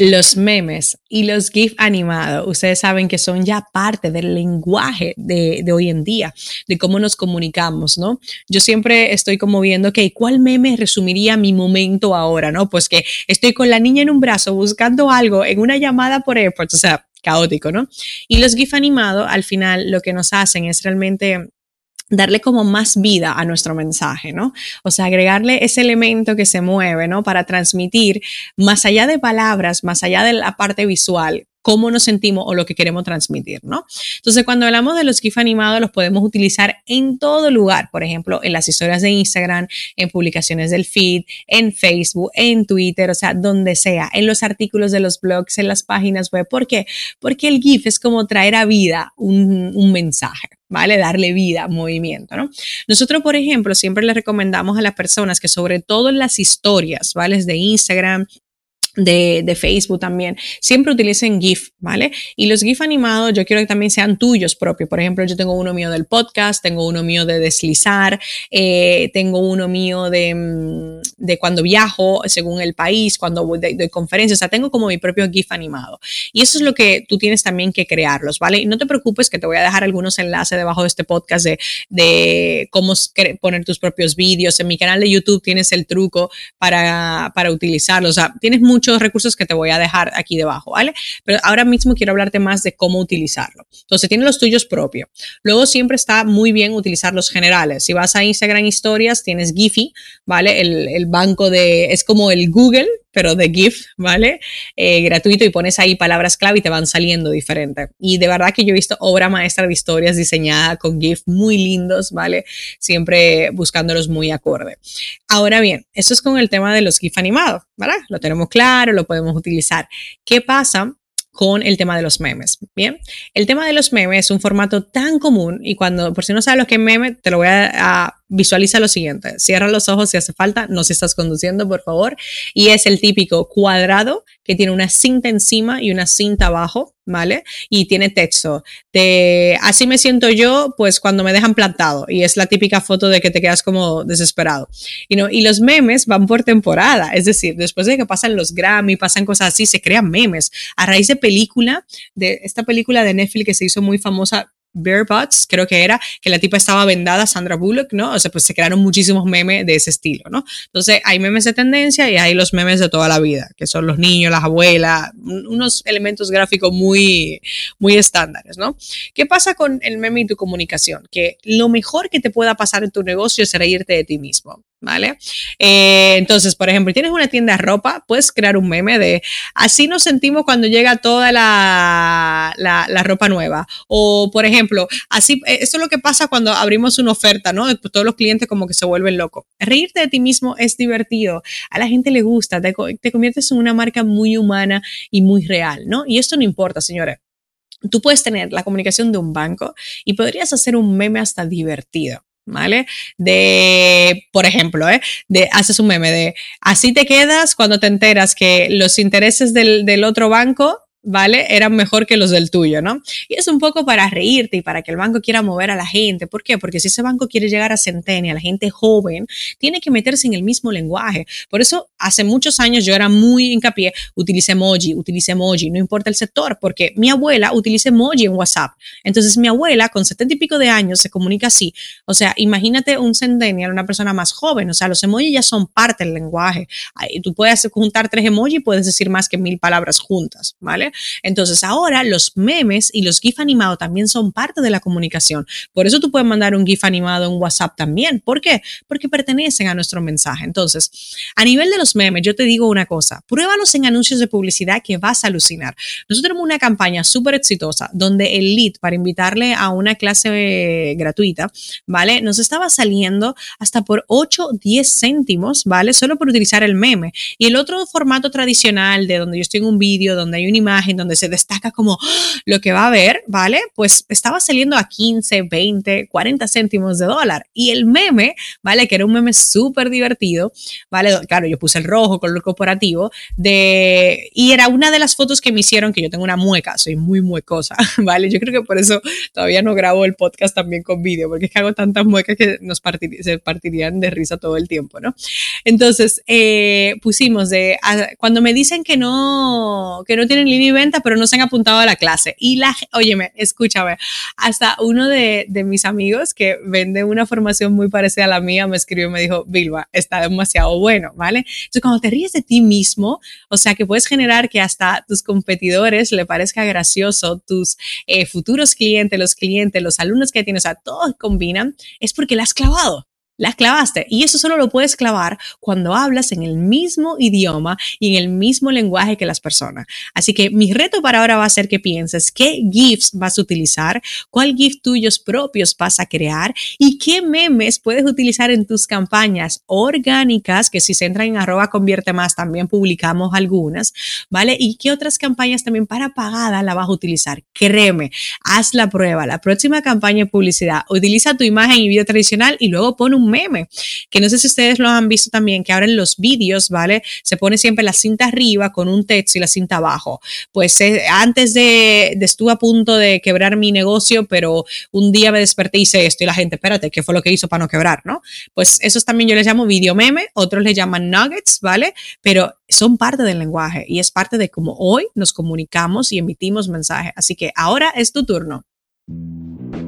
los memes y los GIF animados, ustedes saben que son ya parte del lenguaje de, hoy en día, de cómo nos comunicamos, ¿no? Yo siempre estoy como viendo, ok, ¿cuál meme resumiría mi momento ahora, ¿no? Pues que estoy con la niña en un brazo buscando algo en una llamada por AirPods, o sea, caótico, ¿no? Y los GIF animados, al final, lo que nos hacen es realmente darle como más vida a nuestro mensaje, ¿no? O sea, agregarle ese elemento que se mueve, ¿no? Para transmitir más allá de palabras, más allá de la parte visual, cómo nos sentimos o lo que queremos transmitir, ¿no? Entonces, cuando hablamos de los GIF animados, los podemos utilizar en todo lugar, por ejemplo, en las historias de Instagram, en publicaciones del feed, en Facebook, en Twitter, o sea, donde sea, en los artículos de los blogs, en las páginas web. ¿Por qué? Porque el GIF es como traer a vida un, un mensaje. ¿Vale? Darle vida, movimiento, ¿no? Nosotros, por ejemplo, siempre le recomendamos a las personas que sobre todo en las historias, ¿vale? De Instagram, de, Facebook también, siempre utilicen GIF, ¿vale? Y los GIF animados yo quiero que también sean tuyos propios. Por ejemplo, yo tengo uno mío del podcast, tengo uno mío de deslizar, eh, tengo uno mío de, mm, de, cuando viajo según el país, cuando voy de, conferencias, o sea, tengo como mi propio GIF animado. Y eso es lo que tú tienes también que crearlos, ¿vale? Y no te preocupes que te voy a dejar algunos enlaces debajo de este podcast de, de cómo poner tus propios vídeos. En mi canal de YouTube tienes el truco para, para utilizarlos. O sea, tienes mucho muchos recursos que te voy a dejar aquí debajo, ¿vale? Pero ahora mismo quiero hablarte más de cómo utilizarlo. Entonces, tiene los tuyos propios. Luego siempre está muy bien utilizar los generales. Si vas a Instagram Historias, tienes Giphy, ¿vale? El, el banco de, es como el Google, pero de GIF, ¿vale? Eh, gratuito y pones ahí palabras clave y te van saliendo diferente. Y de verdad que yo he visto obra maestra de historias diseñada con GIF muy lindos, ¿vale? Siempre buscándolos muy acorde. Ahora bien, eso es con el tema de los GIF animados, ¿verdad? Lo tenemos claro, lo podemos utilizar. ¿Qué pasa con el tema de los memes. Bien, el tema de los memes es un formato tan común y cuando, por si no sabes lo que es meme, te lo voy a, visualizar lo siguiente. Cierra los ojos si hace falta, no si estás conduciendo, por favor. Y es el típico cuadrado que tiene una cinta encima y una cinta abajo, ¿vale? Y tiene texto. De así me siento yo, pues cuando me dejan plantado. Y es la típica foto de que te quedas como desesperado. Y, no, y los memes van por temporada. Es decir, después de que pasan los Grammy, pasan cosas así, se crean memes. A raíz de película, de esta película de Netflix que se hizo muy famosa, Bear Butts, creo que era, que la tipa estaba vendada, Sandra Bullock, ¿no? O sea, pues se crearon muchísimos memes de ese estilo, ¿no? Entonces, hay memes de tendencia y hay los memes de toda la vida, que son los niños, las abuelas, unos elementos gráficos muy, muy estándares, ¿no? ¿Qué pasa con el meme y tu comunicación? Que lo mejor que te pueda pasar en tu negocio es reírte de ti mismo. ¿vale? Eh, entonces, por ejemplo, tienes una tienda de ropa, puedes crear un meme de así nos sentimos cuando llega toda la, la, ropa nueva. O, por ejemplo, así, eh, eso es lo que pasa cuando abrimos una oferta, ¿no? Todos los clientes como que se vuelven locos. Reírte de ti mismo es divertido, a la gente le gusta, te, te conviertes en una marca muy humana y muy real, ¿no? Y esto no importa, señores. Tú puedes tener la comunicación de un banco y podrías hacer un meme hasta divertido. ¿vale? De, por ejemplo, ¿eh? de, haces un meme de, así te quedas cuando te enteras que los intereses del, del otro banco ¿vale? Eran mejor que los del tuyo, ¿no? Y es un poco para reírte y para que el banco quiera mover a la gente. ¿Por qué? Porque si ese banco quiere llegar a Centennial, la gente joven, tiene que meterse en el mismo lenguaje. Por eso, hace muchos años yo era muy hincapié, utilice emoji, utilice emoji, no importa el sector, porque mi abuela utiliza emoji en WhatsApp. Entonces, mi abuela, con setenta y pico de años, se comunica así. O sea, imagínate un Centennial, una persona más joven. O sea, los emojis ya son parte del lenguaje. Tú puedes juntar tres emojis y puedes decir más que mil palabras juntas, ¿vale? Entonces ahora los memes y los GIF animados también son parte de la comunicación. Por eso tú puedes mandar un GIF animado en WhatsApp también. ¿Por qué? Porque pertenecen a nuestro mensaje. Entonces, a nivel de los memes, yo te digo una cosa, pruébalos en anuncios de publicidad que vas a alucinar. Nosotros tenemos una campaña súper exitosa donde el lead para invitarle a una clase gratuita, ¿vale? Nos estaba saliendo hasta por 8, 10 céntimos, ¿vale? Solo por utilizar el meme. Y el otro formato tradicional de donde yo estoy en un vídeo, donde hay una imagen, imagen donde se destaca como lo que va a haber, ¿vale? Pues estaba saliendo a 15, 20, 40 céntimos de dólar. Y el meme, ¿vale? Que era un meme súper divertido, ¿vale? Claro, yo puse el rojo, color corporativo, de... y era una de las fotos que me hicieron, que yo tengo una mueca, soy muy muecosa, ¿vale? Yo creo que por eso todavía no grabo el podcast también con vídeo, porque es que hago tantas muecas que nos se partirían de risa todo el tiempo, ¿no? Entonces, eh, pusimos de, cuando me dicen que no, que no tienen línea de venta, pero no se han apuntado a la clase. Y la, óyeme, escúchame, hasta uno de, mis amigos que vende una formación muy parecida a la mía me escribió y me dijo, Vilma, está demasiado bueno, ¿vale? Entonces, cuando te ríes de ti mismo, o sea, que puedes generar que hasta tus competidores le parezca gracioso, tus eh, futuros clientes, los clientes, los alumnos que tienes, o sea, todos combinan, es porque la has clavado las clavaste. Y eso solo lo puedes clavar cuando hablas en el mismo idioma y en el mismo lenguaje que las personas. Así que mi reto para ahora va a ser que pienses qué GIFs vas a utilizar, cuál GIF tuyos propios vas a crear y qué memes puedes utilizar en tus campañas orgánicas, que si se entran en arroba convierte más también publicamos algunas, ¿vale? Y qué otras campañas también para pagada la vas a utilizar. Créeme, haz la prueba. La próxima campaña de publicidad, utiliza tu imagen y video tradicional y luego pon meme, que no sé si ustedes lo han visto también, que ahora en los vídeos, ¿vale? Se pone siempre la cinta arriba con un texto y la cinta abajo. Pues eh, antes de, de, estuve a punto de quebrar mi negocio, pero un día me desperté y hice esto y la gente, espérate, ¿qué fue lo que hizo para no quebrar, no? Pues esos también yo les llamo video meme, otros les llaman nuggets, ¿vale? Pero son parte del lenguaje y es parte de cómo hoy nos comunicamos y emitimos mensajes. Así que ahora es tu turno.